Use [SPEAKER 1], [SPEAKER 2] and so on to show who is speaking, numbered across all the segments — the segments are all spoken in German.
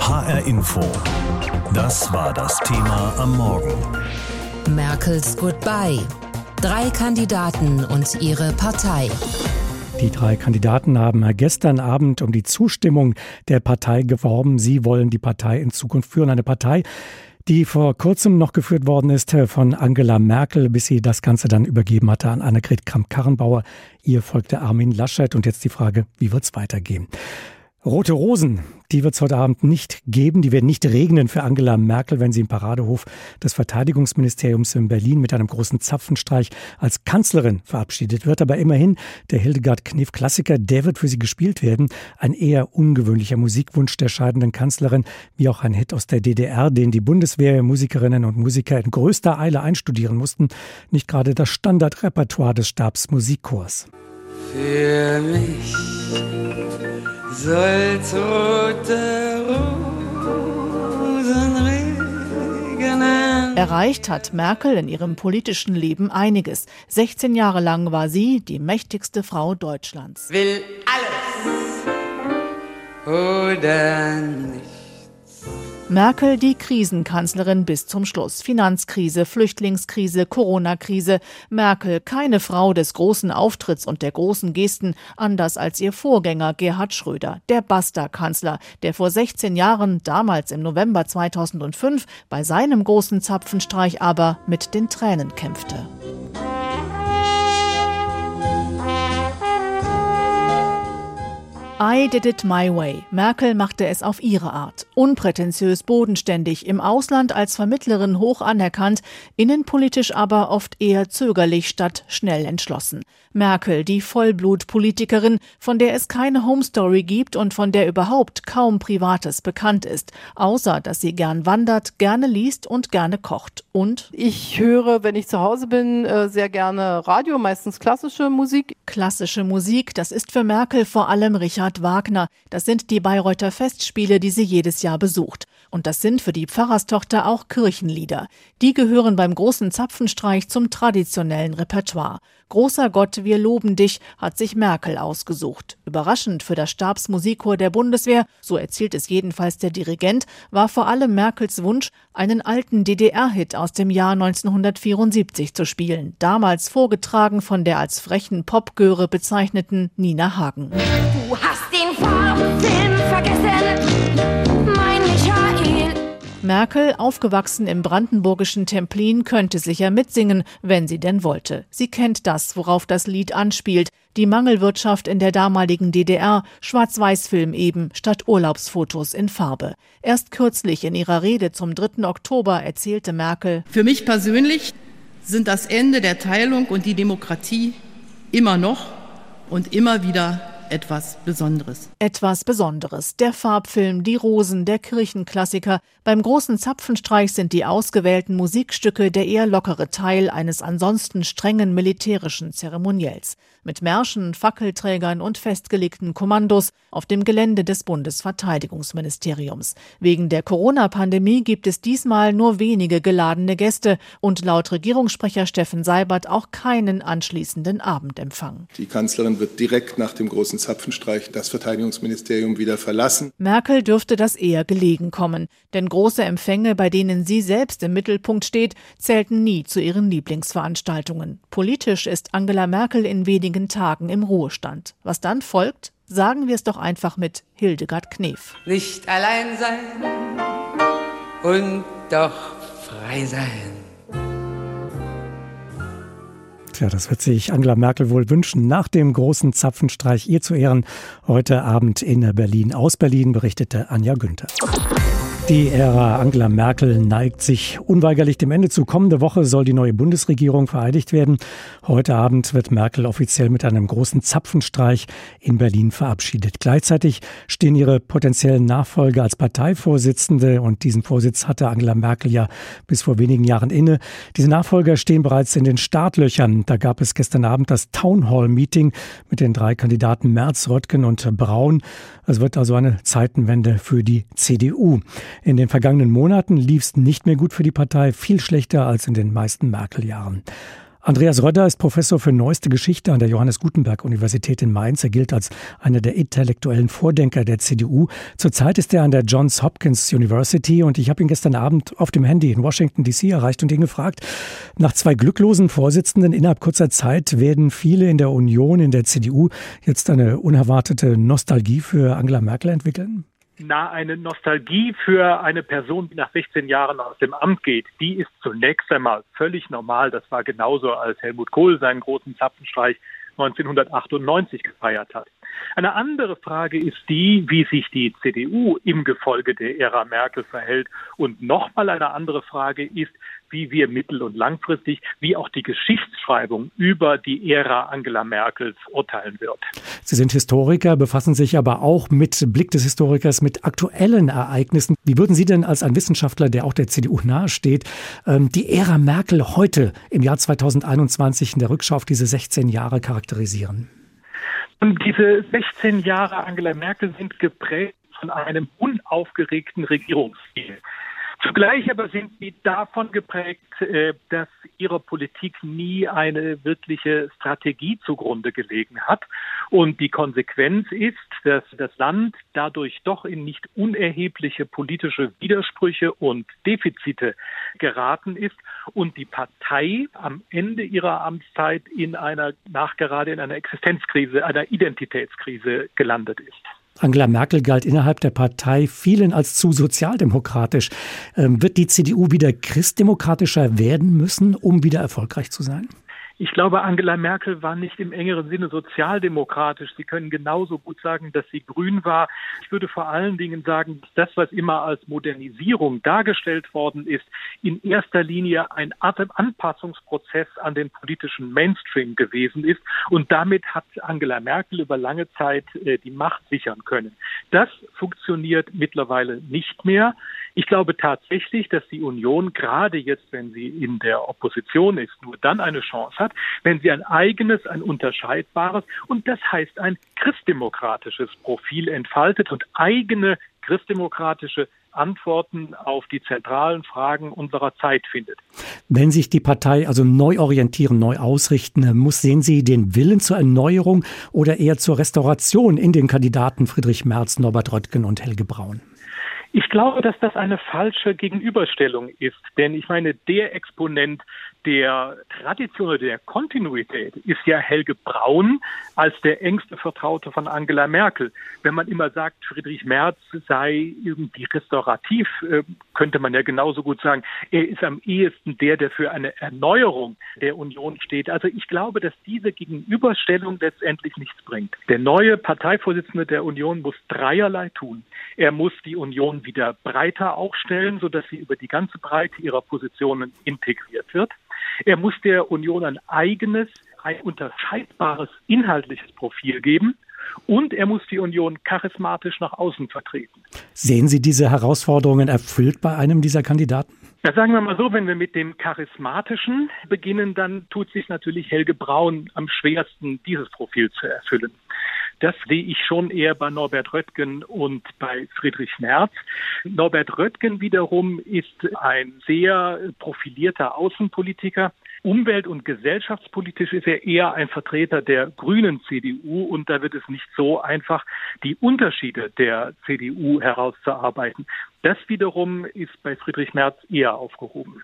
[SPEAKER 1] HR Info. Das war das Thema am Morgen.
[SPEAKER 2] Merkels Goodbye. Drei Kandidaten und ihre Partei.
[SPEAKER 3] Die drei Kandidaten haben gestern Abend um die Zustimmung der Partei geworben. Sie wollen die Partei in Zukunft führen. Eine Partei, die vor kurzem noch geführt worden ist von Angela Merkel, bis sie das Ganze dann übergeben hatte an Annegret Kramp-Karrenbauer. Ihr folgte Armin Laschet und jetzt die Frage, wie wird es weitergehen? Rote Rosen, die wird es heute Abend nicht geben. Die werden nicht regnen für Angela Merkel, wenn sie im Paradehof des Verteidigungsministeriums in Berlin mit einem großen Zapfenstreich als Kanzlerin verabschiedet wird. Aber immerhin, der Hildegard Knef Klassiker, der wird für sie gespielt werden. Ein eher ungewöhnlicher Musikwunsch der scheidenden Kanzlerin, wie auch ein Hit aus der DDR, den die Bundeswehrmusikerinnen und Musiker in größter Eile einstudieren mussten. Nicht gerade das Standardrepertoire des Stabs Musikchors.
[SPEAKER 4] Für mich soll's rote Rosen regnen.
[SPEAKER 5] Erreicht hat Merkel in ihrem politischen Leben einiges. 16 Jahre lang war sie die mächtigste Frau Deutschlands.
[SPEAKER 4] Will alles oder nicht.
[SPEAKER 5] Merkel die Krisenkanzlerin bis zum Schluss. Finanzkrise, Flüchtlingskrise, Corona-Krise. Merkel keine Frau des großen Auftritts und der großen Gesten, anders als ihr Vorgänger Gerhard Schröder, der Basta-Kanzler, der vor 16 Jahren, damals im November 2005, bei seinem großen Zapfenstreich aber mit den Tränen kämpfte. I did it my way. Merkel machte es auf ihre Art. Unprätentiös, bodenständig, im Ausland als Vermittlerin hoch anerkannt, innenpolitisch aber oft eher zögerlich statt schnell entschlossen. Merkel, die Vollblutpolitikerin, von der es keine Homestory gibt und von der überhaupt kaum Privates bekannt ist, außer dass sie gern wandert, gerne liest und gerne kocht. Und
[SPEAKER 6] ich höre, wenn ich zu Hause bin, äh, sehr gerne Radio, meistens klassische Musik.
[SPEAKER 5] Klassische Musik, das ist für Merkel vor allem Richard Wagner. Das sind die Bayreuther Festspiele, die sie jedes Jahr besucht. Und das sind für die Pfarrerstochter auch Kirchenlieder. Die gehören beim großen Zapfenstreich zum traditionellen Repertoire. Großer Gott, wir loben dich, hat sich Merkel ausgesucht. Überraschend für das Stabsmusikchor der Bundeswehr, so erzählt es jedenfalls der Dirigent, war vor allem Merkels Wunsch, einen alten DDR-Hit aus dem Jahr 1974 zu spielen, damals vorgetragen von der als frechen Popgöre bezeichneten Nina Hagen.
[SPEAKER 7] Du hast den Film vergessen.
[SPEAKER 5] Merkel, aufgewachsen im brandenburgischen Templin, könnte sicher mitsingen, wenn sie denn wollte. Sie kennt das, worauf das Lied anspielt. Die Mangelwirtschaft in der damaligen DDR, Schwarz-Weiß-Film eben, statt Urlaubsfotos in Farbe. Erst kürzlich in ihrer Rede zum 3. Oktober erzählte Merkel,
[SPEAKER 8] Für mich persönlich sind das Ende der Teilung und die Demokratie immer noch und immer wieder etwas Besonderes.
[SPEAKER 5] Etwas Besonderes. Der Farbfilm, die Rosen, der Kirchenklassiker. Beim großen Zapfenstreich sind die ausgewählten Musikstücke der eher lockere Teil eines ansonsten strengen militärischen Zeremoniells. Mit Märschen, Fackelträgern und festgelegten Kommandos auf dem Gelände des Bundesverteidigungsministeriums. Wegen der Corona-Pandemie gibt es diesmal nur wenige geladene Gäste und laut Regierungssprecher Steffen Seibert auch keinen anschließenden Abendempfang.
[SPEAKER 9] Die Kanzlerin wird direkt nach dem großen Zapfenstreich das Verteidigungsministerium wieder verlassen.
[SPEAKER 5] Merkel dürfte das eher gelegen kommen, denn große Empfänge, bei denen sie selbst im Mittelpunkt steht, zählten nie zu ihren Lieblingsveranstaltungen. Politisch ist Angela Merkel in wenigen Tagen im Ruhestand. Was dann folgt, sagen wir es doch einfach mit Hildegard Knef.
[SPEAKER 4] Nicht allein sein und doch frei sein.
[SPEAKER 3] Tja, das wird sich Angela Merkel wohl wünschen nach dem großen Zapfenstreich ihr zu Ehren heute Abend in Berlin. Aus Berlin berichtete Anja Günther. Die Ära Angela Merkel neigt sich unweigerlich dem Ende zu. Kommende Woche soll die neue Bundesregierung vereidigt werden. Heute Abend wird Merkel offiziell mit einem großen Zapfenstreich in Berlin verabschiedet. Gleichzeitig stehen ihre potenziellen Nachfolger als Parteivorsitzende und diesen Vorsitz hatte Angela Merkel ja bis vor wenigen Jahren inne. Diese Nachfolger stehen bereits in den Startlöchern. Da gab es gestern Abend das Town Hall Meeting mit den drei Kandidaten Merz, Röttgen und Braun. Es wird also eine Zeitenwende für die CDU. In den vergangenen Monaten lief es nicht mehr gut für die Partei, viel schlechter als in den meisten Merkel-Jahren. Andreas Röder ist Professor für neueste Geschichte an der Johannes Gutenberg Universität in Mainz. Er gilt als einer der intellektuellen Vordenker der CDU. Zurzeit ist er an der Johns Hopkins University und ich habe ihn gestern Abend auf dem Handy in Washington DC erreicht und ihn gefragt, nach zwei glücklosen Vorsitzenden innerhalb kurzer Zeit werden viele in der Union, in der CDU jetzt eine unerwartete Nostalgie für Angela Merkel entwickeln?
[SPEAKER 10] Na, eine Nostalgie für eine Person, die nach 16 Jahren aus dem Amt geht, die ist zunächst einmal völlig normal. Das war genauso, als Helmut Kohl seinen großen Zapfenstreich 1998 gefeiert hat. Eine andere Frage ist die, wie sich die CDU im Gefolge der Ära Merkel verhält. Und nochmal eine andere Frage ist, wie wir mittel- und langfristig, wie auch die Geschichtsschreibung über die Ära Angela Merkels urteilen wird.
[SPEAKER 3] Sie sind Historiker, befassen sich aber auch mit Blick des Historikers mit aktuellen Ereignissen. Wie würden Sie denn als ein Wissenschaftler, der auch der CDU nahesteht, ähm, die Ära Merkel heute im Jahr 2021 in der Rückschau auf diese 16 Jahre charakterisieren?
[SPEAKER 10] Diese 16 Jahre Angela Merkel sind geprägt von einem unaufgeregten Regierungsstil. Zugleich aber sind sie davon geprägt, äh, dass ihre Politik nie eine wirkliche Strategie zugrunde gelegen hat. Und die Konsequenz ist, dass das Land dadurch doch in nicht unerhebliche politische Widersprüche und Defizite geraten ist und die Partei am Ende ihrer Amtszeit in einer, nachgerade in einer Existenzkrise, einer Identitätskrise gelandet ist.
[SPEAKER 3] Angela Merkel galt innerhalb der Partei vielen als zu sozialdemokratisch. Ähm, wird die CDU wieder christdemokratischer werden müssen, um wieder erfolgreich zu sein?
[SPEAKER 10] Ich glaube, Angela Merkel war nicht im engeren Sinne sozialdemokratisch. Sie können genauso gut sagen, dass sie grün war. Ich würde vor allen Dingen sagen, dass das, was immer als Modernisierung dargestellt worden ist, in erster Linie ein Anpassungsprozess an den politischen Mainstream gewesen ist. Und damit hat Angela Merkel über lange Zeit äh, die Macht sichern können. Das funktioniert mittlerweile nicht mehr. Ich glaube tatsächlich, dass die Union gerade jetzt, wenn sie in der Opposition ist, nur dann eine Chance hat, wenn sie ein eigenes, ein unterscheidbares und das heißt ein christdemokratisches Profil entfaltet und eigene christdemokratische Antworten auf die zentralen Fragen unserer Zeit findet.
[SPEAKER 3] Wenn sich die Partei also neu orientieren, neu ausrichten muss, sehen Sie den Willen zur Erneuerung oder eher zur Restauration in den Kandidaten Friedrich Merz, Norbert Röttgen und Helge Braun?
[SPEAKER 10] Ich glaube, dass das eine falsche Gegenüberstellung ist, denn ich meine, der Exponent der Tradition oder der Kontinuität ist ja Helge Braun als der engste Vertraute von Angela Merkel. Wenn man immer sagt, Friedrich Merz sei irgendwie restaurativ, äh, könnte man ja genauso gut sagen, er ist am ehesten der, der für eine Erneuerung der Union steht. Also ich glaube, dass diese Gegenüberstellung letztendlich nichts bringt. Der neue Parteivorsitzende der Union muss dreierlei tun. Er muss die Union wieder breiter aufstellen, sodass sie über die ganze Breite ihrer Positionen integriert wird. Er muss der Union ein eigenes, ein unterscheidbares inhaltliches Profil geben. Und er muss die Union charismatisch nach außen vertreten.
[SPEAKER 3] Sehen Sie diese Herausforderungen erfüllt bei einem dieser Kandidaten?
[SPEAKER 10] Ja, sagen wir mal so, wenn wir mit dem Charismatischen beginnen, dann tut sich natürlich Helge Braun am schwersten, dieses Profil zu erfüllen. Das sehe ich schon eher bei Norbert Röttgen und bei Friedrich Merz. Norbert Röttgen wiederum ist ein sehr profilierter Außenpolitiker. Umwelt- und gesellschaftspolitisch ist er eher ein Vertreter der grünen CDU und da wird es nicht so einfach, die Unterschiede der CDU herauszuarbeiten. Das wiederum ist bei Friedrich Merz eher aufgehoben.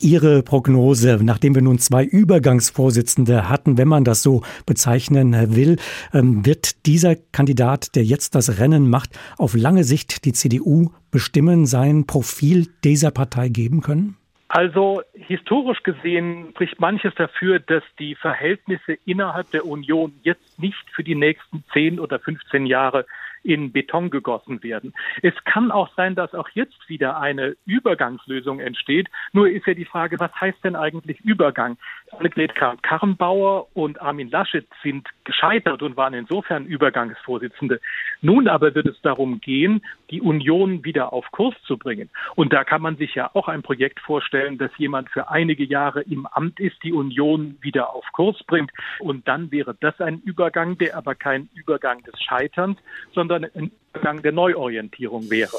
[SPEAKER 3] Ihre Prognose, nachdem wir nun zwei Übergangsvorsitzende hatten, wenn man das so bezeichnen will, ähm, wird dieser Kandidat, der jetzt das Rennen macht, auf lange Sicht die CDU bestimmen, sein Profil dieser Partei geben können?
[SPEAKER 10] Also historisch gesehen spricht manches dafür, dass die Verhältnisse innerhalb der Union jetzt nicht für die nächsten zehn oder 15 Jahre in Beton gegossen werden. Es kann auch sein, dass auch jetzt wieder eine Übergangslösung entsteht. Nur ist ja die Frage, was heißt denn eigentlich Übergang? Annegret Kramp-Karrenbauer und Armin Laschet sind gescheitert und waren insofern Übergangsvorsitzende. Nun aber wird es darum gehen, die Union wieder auf Kurs zu bringen. Und da kann man sich ja auch ein Projekt vorstellen, dass jemand für einige Jahre im Amt ist, die Union wieder auf Kurs bringt. Und dann wäre das ein Übergang, der aber kein Übergang des Scheiterns, sondern ein Übergang der Neuorientierung wäre.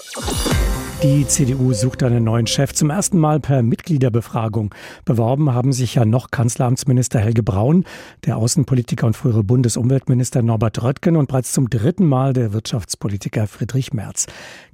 [SPEAKER 3] Die CDU sucht einen neuen Chef. Zum ersten Mal per Mitgliederbefragung. Beworben haben sich ja noch Kanzleramtsminister Helge Braun, der Außenpolitiker und frühere Bundesumweltminister Norbert Röttgen und bereits zum dritten Mal der Wirtschaftspolitiker Friedrich Merz.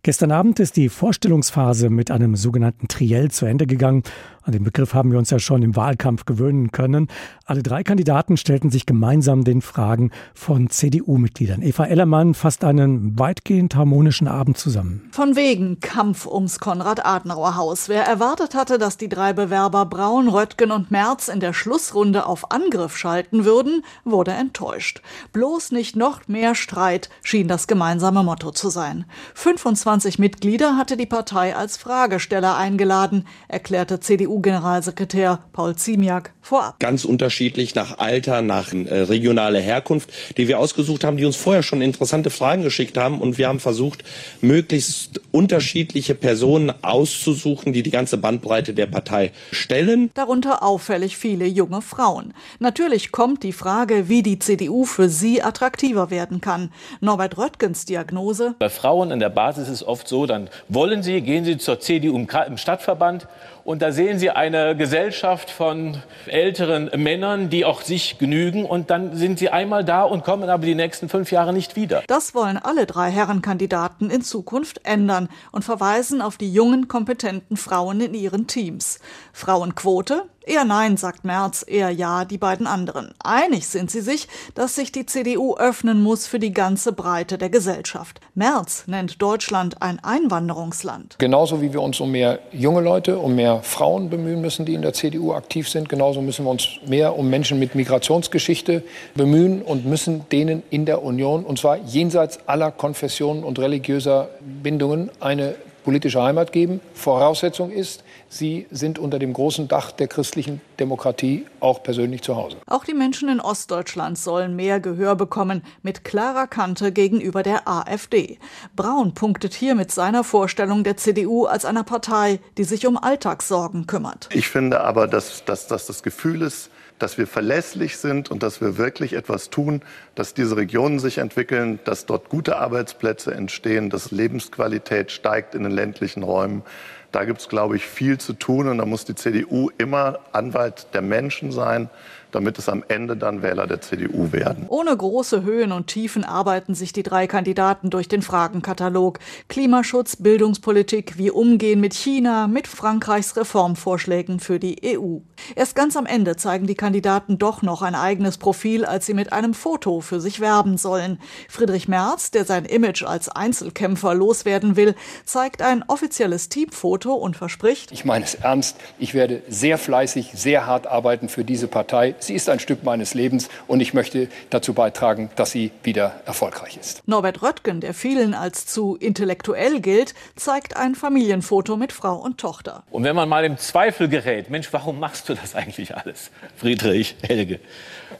[SPEAKER 3] Gestern Abend ist die Vorstellungsphase mit einem sogenannten Triell zu Ende gegangen. An den Begriff haben wir uns ja schon im Wahlkampf gewöhnen können. Alle drei Kandidaten stellten sich gemeinsam den Fragen von CDU-Mitgliedern. Eva Ellermann fasst einen weitgehend harmonischen Abend zusammen.
[SPEAKER 11] Von wegen Kampf ums Konrad-Adenauer-Haus. Wer erwartet hatte, dass die drei Bewerber Braun, Röttgen und Merz in der Schlussrunde auf Angriff schalten würden, wurde enttäuscht. Bloß nicht noch mehr Streit schien das gemeinsame Motto zu sein. 25 Mitglieder hatte die Partei als Fragesteller eingeladen, erklärte CDU CDU-Generalsekretär Paul Ziemiak vorab.
[SPEAKER 12] Ganz unterschiedlich nach Alter, nach äh, regionale Herkunft, die wir ausgesucht haben, die uns vorher schon interessante Fragen geschickt haben. Und wir haben versucht, möglichst unterschiedliche Personen auszusuchen, die die ganze Bandbreite der Partei stellen.
[SPEAKER 11] Darunter auffällig viele junge Frauen. Natürlich kommt die Frage, wie die CDU für sie attraktiver werden kann. Norbert Röttgens Diagnose.
[SPEAKER 13] Bei Frauen in der Basis ist es oft so, dann wollen sie, gehen sie zur CDU im Stadtverband und da sehen Sie eine Gesellschaft von älteren Männern, die auch sich genügen. Und dann sind sie einmal da und kommen aber die nächsten fünf Jahre nicht wieder.
[SPEAKER 11] Das wollen alle drei Herrenkandidaten in Zukunft ändern und verweisen auf die jungen, kompetenten Frauen in ihren Teams. Frauenquote? Eher nein, sagt Merz, eher ja die beiden anderen. Einig sind sie sich, dass sich die CDU öffnen muss für die ganze Breite der Gesellschaft. Merz nennt Deutschland ein Einwanderungsland.
[SPEAKER 14] Genauso wie wir uns um mehr junge Leute, um mehr Frauen bemühen müssen, die in der CDU aktiv sind, genauso müssen wir uns mehr um Menschen mit Migrationsgeschichte bemühen und müssen denen in der Union, und zwar jenseits aller Konfessionen und religiöser Bindungen, eine politische Heimat geben. Voraussetzung ist, sie sind unter dem großen Dach der christlichen Demokratie auch persönlich zu Hause.
[SPEAKER 11] Auch die Menschen in Ostdeutschland sollen mehr Gehör bekommen, mit klarer Kante gegenüber der AfD. Braun punktet hier mit seiner Vorstellung der CDU als einer Partei, die sich um Alltagssorgen kümmert.
[SPEAKER 15] Ich finde aber, dass, dass, dass das Gefühl ist, dass wir verlässlich sind und dass wir wirklich etwas tun, dass diese Regionen sich entwickeln, dass dort gute Arbeitsplätze entstehen, dass Lebensqualität steigt in den ländlichen Räumen. Da gibt es, glaube ich, viel zu tun und da muss die CDU immer Anwalt der Menschen sein damit es am Ende dann Wähler der CDU werden.
[SPEAKER 11] Ohne große Höhen und Tiefen arbeiten sich die drei Kandidaten durch den Fragenkatalog. Klimaschutz, Bildungspolitik, wie umgehen mit China, mit Frankreichs Reformvorschlägen für die EU. Erst ganz am Ende zeigen die Kandidaten doch noch ein eigenes Profil, als sie mit einem Foto für sich werben sollen. Friedrich Merz, der sein Image als Einzelkämpfer loswerden will, zeigt ein offizielles Teamfoto und verspricht,
[SPEAKER 14] ich meine es ernst, ich werde sehr fleißig, sehr hart arbeiten für diese Partei. Sie ist ein Stück meines Lebens und ich möchte dazu beitragen, dass sie wieder erfolgreich ist.
[SPEAKER 11] Norbert Röttgen, der vielen als zu intellektuell gilt, zeigt ein Familienfoto mit Frau und Tochter.
[SPEAKER 13] Und wenn man mal im Zweifel gerät, Mensch, warum machst du das eigentlich alles, Friedrich, Helge,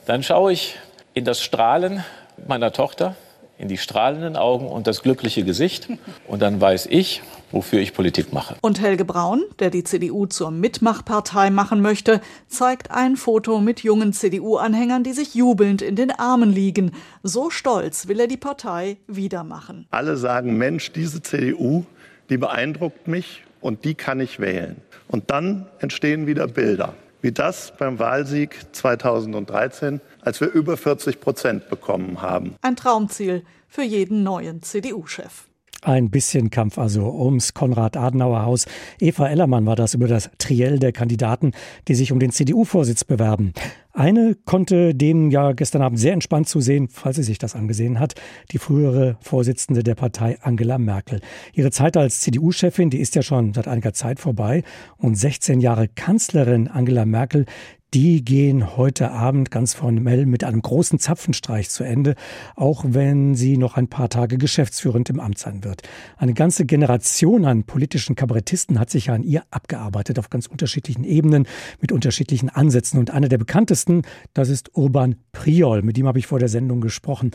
[SPEAKER 13] dann schaue ich in das Strahlen meiner Tochter, in die strahlenden Augen und das glückliche Gesicht. Und dann weiß ich, wofür ich Politik mache.
[SPEAKER 11] Und Helge Braun, der die CDU zur Mitmachpartei machen möchte, zeigt ein Foto mit jungen CDU-Anhängern, die sich jubelnd in den Armen liegen. So stolz will er die Partei wieder machen.
[SPEAKER 15] Alle sagen, Mensch, diese CDU, die beeindruckt mich und die kann ich wählen. Und dann entstehen wieder Bilder, wie das beim Wahlsieg 2013, als wir über 40 Prozent bekommen haben.
[SPEAKER 11] Ein Traumziel für jeden neuen CDU-Chef.
[SPEAKER 3] Ein bisschen Kampf also ums Konrad-Adenauer-Haus. Eva Ellermann war das über das Triell der Kandidaten, die sich um den CDU-Vorsitz bewerben. Eine konnte dem ja gestern Abend sehr entspannt zusehen, falls sie sich das angesehen hat, die frühere Vorsitzende der Partei Angela Merkel. Ihre Zeit als CDU-Chefin, die ist ja schon seit einiger Zeit vorbei und 16 Jahre Kanzlerin Angela Merkel, die gehen heute Abend ganz formell mit einem großen Zapfenstreich zu Ende, auch wenn sie noch ein paar Tage geschäftsführend im Amt sein wird. Eine ganze Generation an politischen Kabarettisten hat sich ja an ihr abgearbeitet auf ganz unterschiedlichen Ebenen mit unterschiedlichen Ansätzen. Und einer der bekanntesten, das ist Urban Priol. Mit ihm habe ich vor der Sendung gesprochen.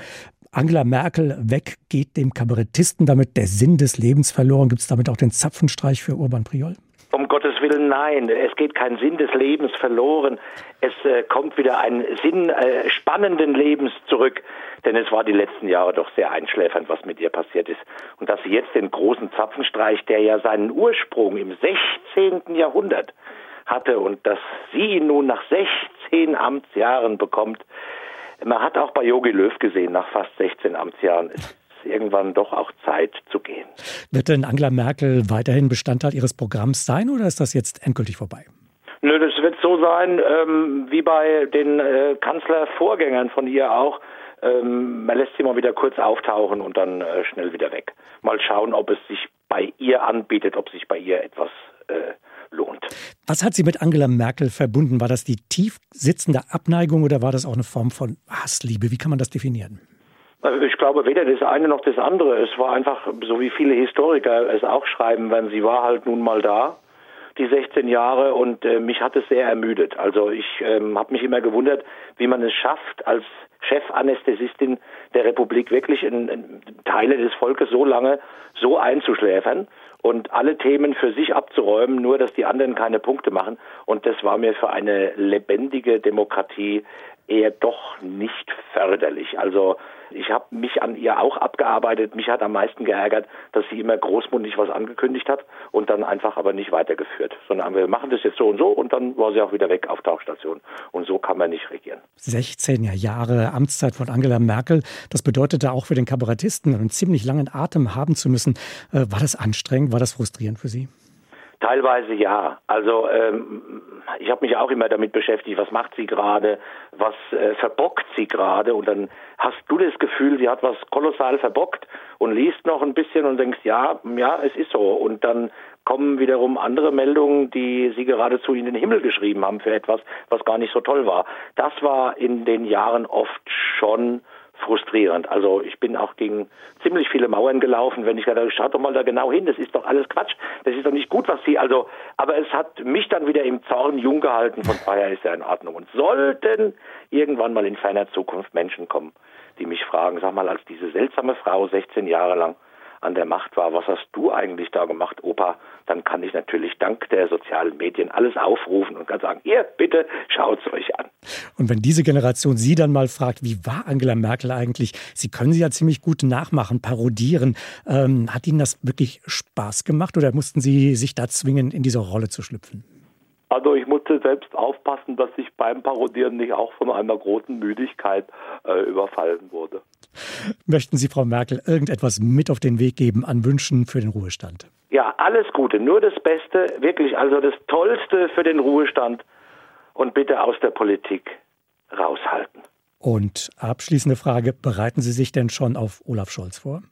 [SPEAKER 3] Angela Merkel weg, geht dem Kabarettisten damit der Sinn des Lebens verloren? Gibt es damit auch den Zapfenstreich für Urban Priol?
[SPEAKER 16] Gottes Willen, nein. Es geht kein Sinn des Lebens verloren. Es äh, kommt wieder ein Sinn äh, spannenden Lebens zurück. Denn es war die letzten Jahre doch sehr einschläfernd, was mit ihr passiert ist. Und dass sie jetzt den großen Zapfenstreich, der ja seinen Ursprung im 16. Jahrhundert hatte und dass sie ihn nun nach 16 Amtsjahren bekommt, man hat auch bei Jogi Löw gesehen, nach fast 16 Amtsjahren, irgendwann doch auch Zeit zu gehen.
[SPEAKER 3] Wird denn Angela Merkel weiterhin Bestandteil ihres Programms sein oder ist das jetzt endgültig vorbei?
[SPEAKER 16] Nö, das wird so sein, ähm, wie bei den äh, Kanzlervorgängern von ihr auch. Ähm, man lässt sie mal wieder kurz auftauchen und dann äh, schnell wieder weg. Mal schauen, ob es sich bei ihr anbietet, ob sich bei ihr etwas äh, lohnt.
[SPEAKER 3] Was hat sie mit Angela Merkel verbunden? War das die tief sitzende Abneigung oder war das auch eine Form von Hassliebe? Wie kann man das definieren?
[SPEAKER 16] Also ich glaube weder das eine noch das andere. Es war einfach, so wie viele Historiker es auch schreiben, wenn sie war halt nun mal da, die 16 Jahre, und äh, mich hat es sehr ermüdet. Also ich ähm, habe mich immer gewundert, wie man es schafft, als Chefanästhesistin der Republik wirklich in, in Teile des Volkes so lange so einzuschläfern und alle Themen für sich abzuräumen, nur dass die anderen keine Punkte machen. Und das war mir für eine lebendige Demokratie eher doch nicht förderlich. Also ich habe mich an ihr auch abgearbeitet. Mich hat am meisten geärgert, dass sie immer großmundig was angekündigt hat und dann einfach aber nicht weitergeführt, sondern wir machen das jetzt so und so und dann war sie auch wieder weg auf Tauchstation. Und so kann man nicht regieren.
[SPEAKER 3] 16 Jahre Amtszeit von Angela Merkel, das bedeutete auch für den Kabarettisten einen ziemlich langen Atem haben zu müssen. Äh, war das anstrengend? War das frustrierend für Sie?
[SPEAKER 16] Teilweise ja. Also ähm, ich habe mich auch immer damit beschäftigt, was macht sie gerade, was äh, verbockt sie gerade und dann hast du das Gefühl, sie hat was kolossal verbockt und liest noch ein bisschen und denkst, ja, ja, es ist so und dann kommen wiederum andere Meldungen, die sie geradezu in den Himmel geschrieben haben für etwas, was gar nicht so toll war. Das war in den Jahren oft schon frustrierend. Also ich bin auch gegen ziemlich viele Mauern gelaufen, wenn ich habe, schaut doch mal da genau hin, das ist doch alles Quatsch, das ist doch nicht gut, was sie, also, aber es hat mich dann wieder im Zorn jung gehalten, von daher ist ja in Ordnung. Und sollten irgendwann mal in ferner Zukunft Menschen kommen, die mich fragen, sag mal, als diese seltsame Frau 16 Jahre lang an der Macht war, was hast du eigentlich da gemacht, Opa? Dann kann ich natürlich dank der sozialen Medien alles aufrufen und kann sagen, ihr bitte schaut es euch an.
[SPEAKER 3] Und wenn diese Generation Sie dann mal fragt, wie war Angela Merkel eigentlich? Sie können sie ja ziemlich gut nachmachen, parodieren. Ähm, hat Ihnen das wirklich Spaß gemacht oder mussten Sie sich da zwingen, in diese Rolle zu schlüpfen?
[SPEAKER 16] Also ich musste selbst aufpassen, dass ich beim Parodieren nicht auch von einer großen Müdigkeit äh, überfallen wurde.
[SPEAKER 3] Möchten Sie, Frau Merkel, irgendetwas mit auf den Weg geben an Wünschen für den Ruhestand?
[SPEAKER 16] Ja, alles Gute, nur das Beste, wirklich, also das Tollste für den Ruhestand und bitte aus der Politik raushalten.
[SPEAKER 3] Und abschließende Frage, bereiten Sie sich denn schon auf Olaf Scholz vor?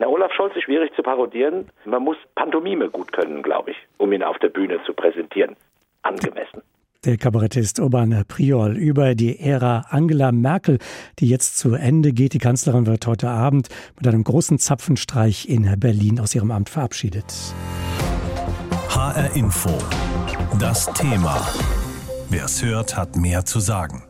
[SPEAKER 16] Na, Olaf Scholz ist schwierig zu parodieren. Man muss Pantomime gut können, glaube ich, um ihn auf der Bühne zu präsentieren angemessen.
[SPEAKER 3] Der Kabarettist Urban Priol über die Ära Angela Merkel, die jetzt zu Ende geht. Die Kanzlerin wird heute Abend mit einem großen Zapfenstreich in Berlin aus ihrem Amt verabschiedet.
[SPEAKER 1] HR Info. Das Thema. Wer es hört, hat mehr zu sagen.